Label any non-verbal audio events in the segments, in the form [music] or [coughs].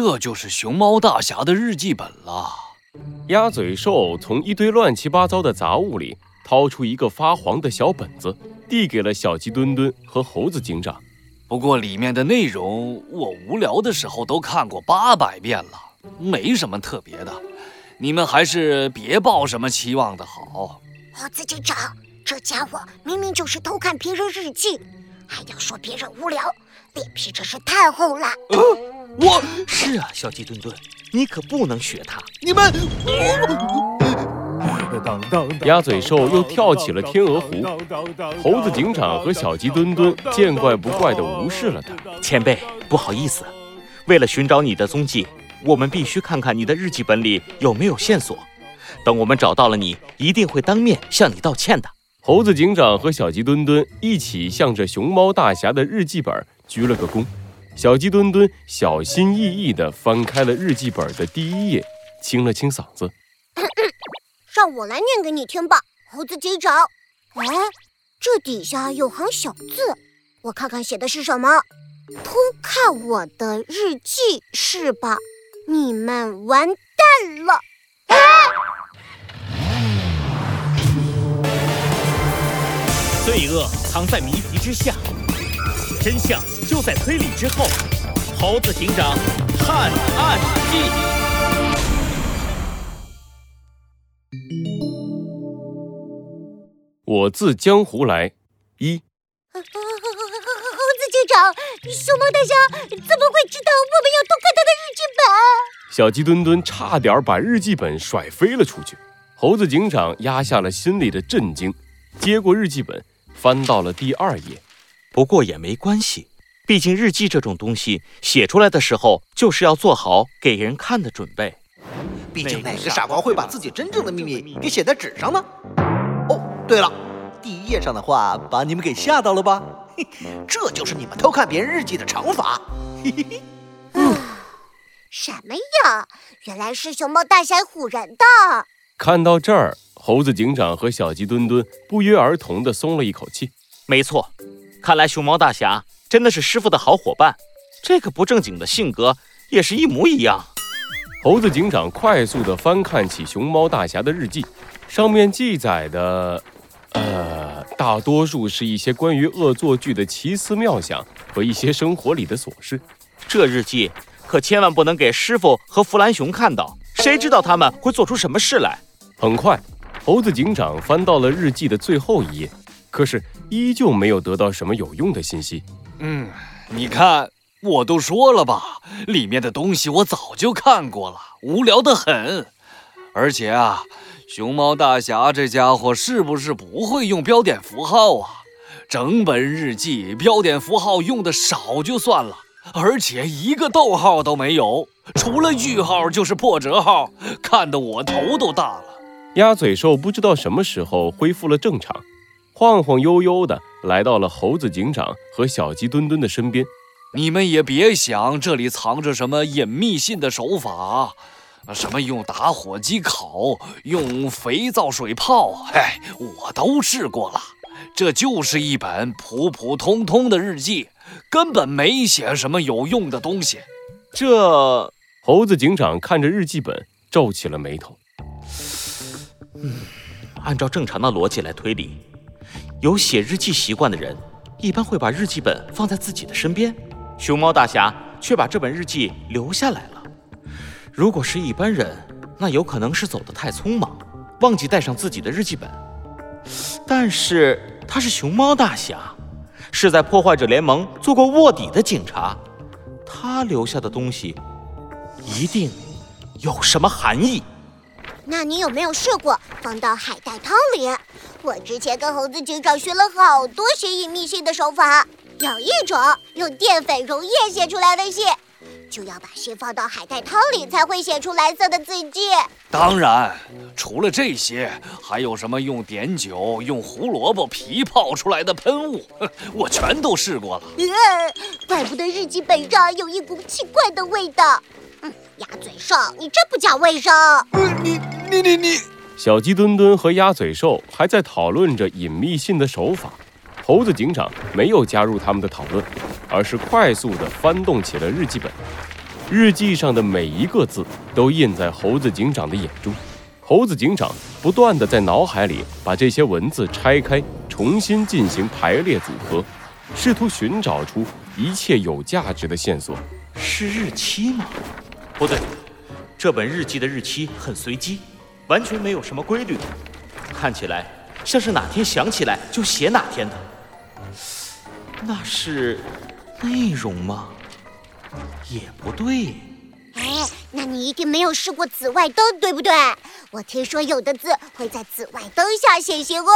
这就是熊猫大侠的日记本了。鸭嘴兽从一堆乱七八糟的杂物里掏出一个发黄的小本子，递给了小鸡墩墩和猴子警长。不过里面的内容我无聊的时候都看过八百遍了，没什么特别的。你们还是别抱什么期望的好。猴子警长，这家伙明明就是偷看别人日记，还要说别人无聊，脸皮真是太厚了。我是啊，小鸡墩墩，你可不能学他。你们，[laughs] 鸭嘴兽又跳起了天鹅湖。猴子警长和小鸡墩墩见怪不怪地无视了他。[laughs] 前辈，不好意思，为了寻找你的踪迹。我们必须看看你的日记本里有没有线索。等我们找到了你，一定会当面向你道歉的。猴子警长和小鸡墩墩一起向着熊猫大侠的日记本鞠了个躬。小鸡墩墩小心翼翼地翻开了日记本的第一页，清了清嗓子：“ [coughs] 让我来念给你听吧，猴子警长。哎，这底下有行小字，我看看写的是什么。偷看我的日记是吧？”你们完蛋了！罪恶藏在谜题之下，真相就在推理之后。猴子警长探案记，我自江湖来一。猴子警长，熊猫大侠怎么会知道我们要偷看他的日记本？小鸡墩墩差点把日记本甩飞了出去，猴子警长压下了心里的震惊，接过日记本，翻到了第二页。不过也没关系，毕竟日记这种东西写出来的时候，就是要做好给人看的准备。毕竟哪个傻瓜会把自己真正的秘密给写在纸上呢？哦，对了，第一页上的话把你们给吓到了吧？嘿，这就是你们偷看别人日记的惩罚。嘿嘿嘿。什么呀？原来是熊猫大侠唬人的。看到这儿，猴子警长和小鸡墩墩不约而同地松了一口气。没错，看来熊猫大侠真的是师傅的好伙伴。这个不正经的性格也是一模一样。猴子警长快速地翻看起熊猫大侠的日记，上面记载的，呃，大多数是一些关于恶作剧的奇思妙想和一些生活里的琐事。这日记。可千万不能给师傅和弗兰熊看到，谁知道他们会做出什么事来？很快，猴子警长翻到了日记的最后一页，可是依旧没有得到什么有用的信息。嗯，你看，我都说了吧，里面的东西我早就看过了，无聊得很。而且啊，熊猫大侠这家伙是不是不会用标点符号啊？整本日记标点符号用的少就算了。而且一个逗号都没有，除了句号就是破折号，看得我头都大了。鸭嘴兽不知道什么时候恢复了正常，晃晃悠悠的来到了猴子警长和小鸡墩墩的身边。你们也别想这里藏着什么隐秘性的手法，什么用打火机烤，用肥皂水泡，哎，我都试过了。这就是一本普普通通的日记。根本没写什么有用的东西。这猴子警长看着日记本，皱起了眉头。嗯，按照正常的逻辑来推理，有写日记习惯的人，一般会把日记本放在自己的身边。熊猫大侠却把这本日记留下来了。如果是一般人，那有可能是走得太匆忙，忘记带上自己的日记本。但是他是熊猫大侠。是在破坏者联盟做过卧底的警察，他留下的东西一定有什么含义。那你有没有试过放到海带汤里？我之前跟猴子警长学了好多写隐秘信的手法，有一种用淀粉溶液写出来的信。就要把信放到海带汤里，才会写出蓝色的字迹。当然，除了这些，还有什么用碘酒、用胡萝卜皮泡出来的喷雾，[laughs] 我全都试过了。怪不得日记本上有一股奇怪的味道。嗯，鸭嘴兽，你真不讲卫生。你你你你！小鸡墩墩和鸭嘴兽还在讨论着隐秘信的手法。猴子警长没有加入他们的讨论，而是快速地翻动起了日记本。日记上的每一个字都印在猴子警长的眼中。猴子警长不断的在脑海里把这些文字拆开，重新进行排列组合，试图寻找出一切有价值的线索。是日期吗？不对，这本日记的日期很随机，完全没有什么规律，看起来像是哪天想起来就写哪天的。那是内容吗？也不对。哎，那你一定没有试过紫外灯，对不对？我听说有的字会在紫外灯下显形哦。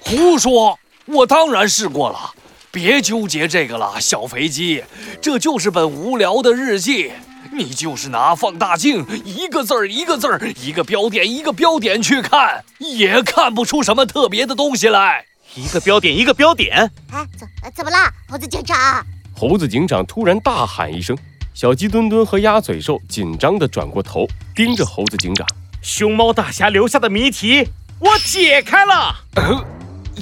胡说！我当然试过了。别纠结这个了，小肥鸡，这就是本无聊的日记。你就是拿放大镜，一个字儿一个字儿，一个标点一个标点去看，也看不出什么特别的东西来。一个标点一个标点。哎，怎怎么啦，猴子警长？猴子警长突然大喊一声，小鸡墩墩和鸭嘴兽紧张地转过头，盯着猴子警长。熊猫大侠留下的谜题，我解开了。呃，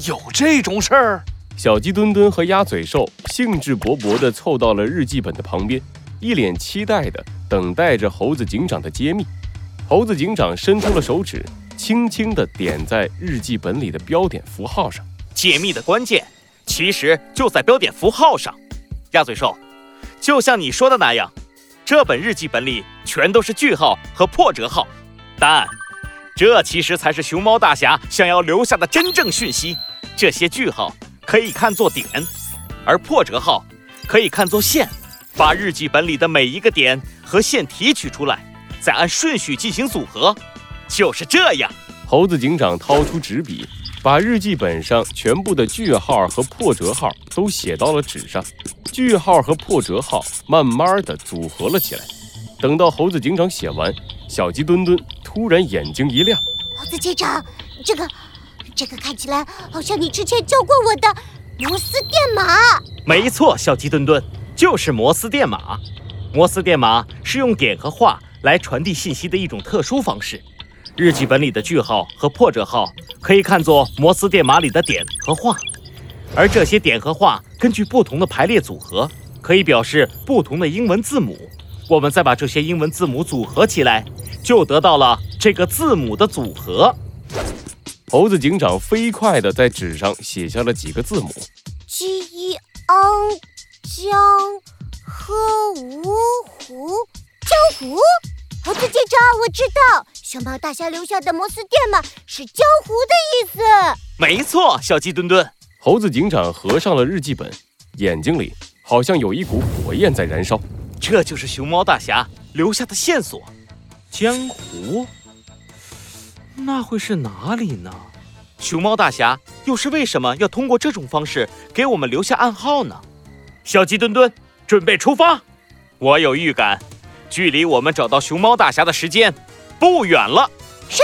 有这种事儿？小鸡墩墩和鸭嘴兽兴致勃勃地凑到了日记本的旁边，一脸期待地等待着猴子警长的揭秘。猴子警长伸出了手指，轻轻地点在日记本里的标点符号上。解密的关键其实就在标点符号上。鸭嘴兽，就像你说的那样，这本日记本里全都是句号和破折号。但这其实才是熊猫大侠想要留下的真正讯息。这些句号。可以看作点，而破折号可以看作线。把日记本里的每一个点和线提取出来，再按顺序进行组合，就是这样。猴子警长掏出纸笔，把日记本上全部的句号和破折号都写到了纸上。句号和破折号慢慢的组合了起来。等到猴子警长写完，小鸡墩墩突然眼睛一亮：“猴子警长，这个……”这个看起来好像你之前教过我的摩斯电码。没错，小鸡墩墩就是摩斯电码。摩斯电码是用点和画来传递信息的一种特殊方式。日记本里的句号和破折号可以看作摩斯电码里的点和画，而这些点和画根据不同的排列组合，可以表示不同的英文字母。我们再把这些英文字母组合起来，就得到了这个字母的组合。猴子警长飞快地在纸上写下了几个字母：G E N 江喝芜湖江湖。猴子警长，我知道，熊猫大侠留下的摩斯电码是江湖的意思。没错，小鸡墩墩。猴子警长合上了日记本，眼睛里好像有一股火焰在燃烧。这就是熊猫大侠留下的线索，江湖。那会是哪里呢？熊猫大侠又是为什么要通过这种方式给我们留下暗号呢？小鸡墩墩，准备出发！我有预感，距离我们找到熊猫大侠的时间不远了。是。